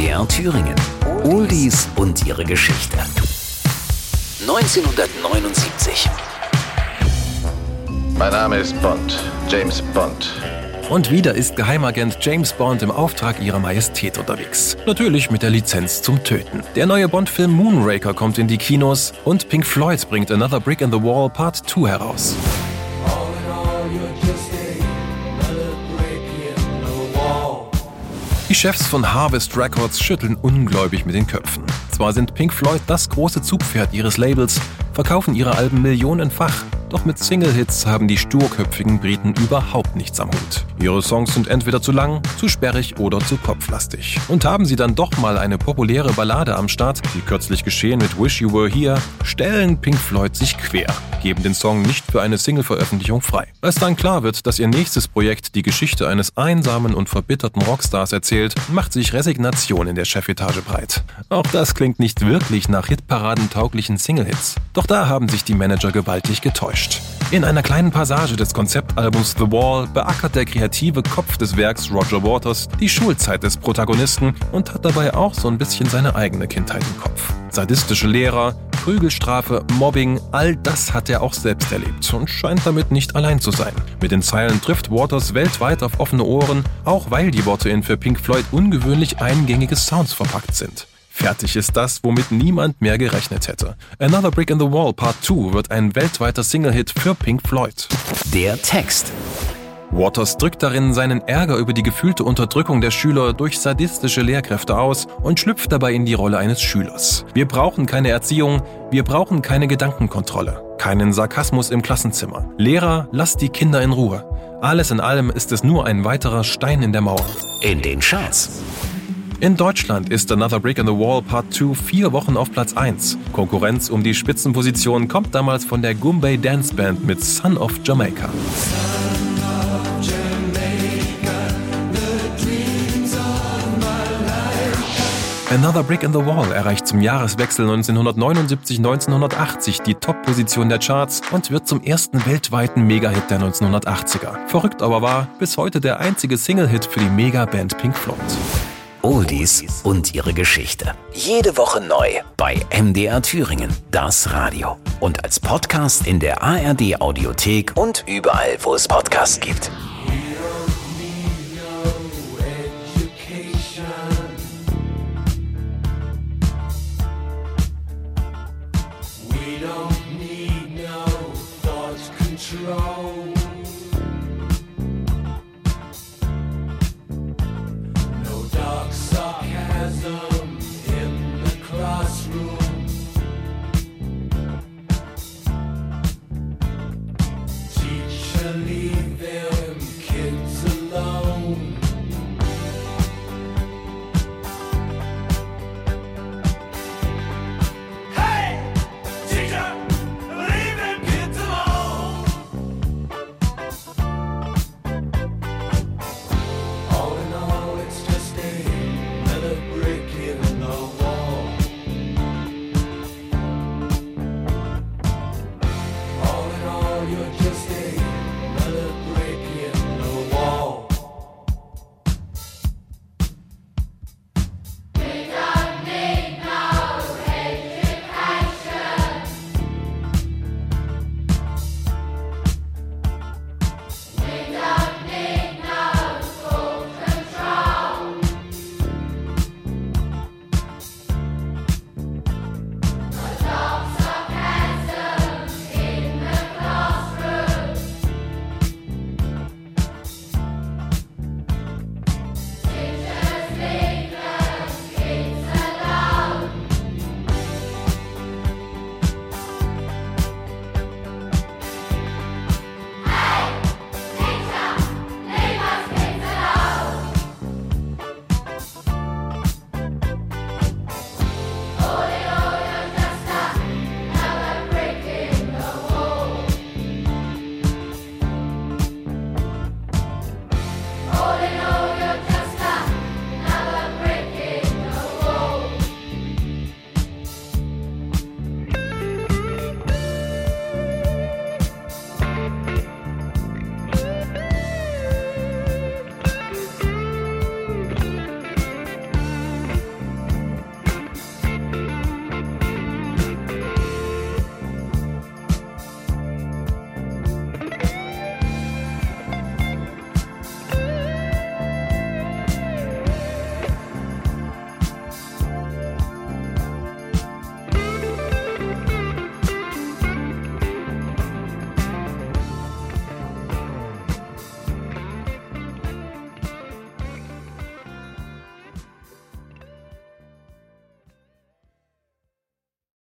MDR Thüringen. Oldies und ihre Geschichte. 1979. Mein Name ist Bond, James Bond. Und wieder ist Geheimagent James Bond im Auftrag ihrer Majestät unterwegs. Natürlich mit der Lizenz zum Töten. Der neue Bond-Film Moonraker kommt in die Kinos und Pink Floyd bringt Another Brick in the Wall Part 2 heraus. Die Chefs von Harvest Records schütteln ungläubig mit den Köpfen. Zwar sind Pink Floyd das große Zugpferd ihres Labels, verkaufen ihre Alben millionenfach, doch mit Single-Hits haben die sturköpfigen Briten überhaupt nichts am Hut. Ihre Songs sind entweder zu lang, zu sperrig oder zu kopflastig. Und haben sie dann doch mal eine populäre Ballade am Start, wie kürzlich geschehen mit Wish You Were Here, stellen Pink Floyd sich quer, geben den Song nicht für eine Single-Veröffentlichung frei. Als dann klar wird, dass ihr nächstes Projekt die Geschichte eines einsamen und verbitterten Rockstars erzählt, macht sich Resignation in der Chefetage breit. Auch das klingt nicht wirklich nach Hitparaden-tauglichen Single-Hits. Doch da haben sich die Manager gewaltig getäuscht. In einer kleinen Passage des Konzeptalbums The Wall beackert der kreative Kopf des Werks Roger Waters die Schulzeit des Protagonisten und hat dabei auch so ein bisschen seine eigene Kindheit im Kopf. Sadistische Lehrer, Prügelstrafe, Mobbing, all das hat er auch selbst erlebt und scheint damit nicht allein zu sein. Mit den Zeilen trifft Waters weltweit auf offene Ohren, auch weil die Worte in für Pink Floyd ungewöhnlich eingängige Sounds verpackt sind. Fertig ist das, womit niemand mehr gerechnet hätte. Another Brick in the Wall Part 2 wird ein weltweiter Single-Hit für Pink Floyd. Der Text. Waters drückt darin seinen Ärger über die gefühlte Unterdrückung der Schüler durch sadistische Lehrkräfte aus und schlüpft dabei in die Rolle eines Schülers. Wir brauchen keine Erziehung, wir brauchen keine Gedankenkontrolle, keinen Sarkasmus im Klassenzimmer. Lehrer, lasst die Kinder in Ruhe. Alles in allem ist es nur ein weiterer Stein in der Mauer. In den Charts. In Deutschland ist Another Brick in the Wall Part 2 vier Wochen auf Platz 1. Konkurrenz um die Spitzenposition kommt damals von der Goombay Dance Band mit Son of Jamaica. Another Brick in the Wall erreicht zum Jahreswechsel 1979-1980 die Top-Position der Charts und wird zum ersten weltweiten Mega-Hit der 1980er. Verrückt aber war, bis heute der einzige Single-Hit für die Mega-Band Pink Floyd. Oldies und ihre Geschichte. Jede Woche neu bei MDR Thüringen, das Radio. Und als Podcast in der ARD Audiothek und überall, wo es Podcasts gibt. to me.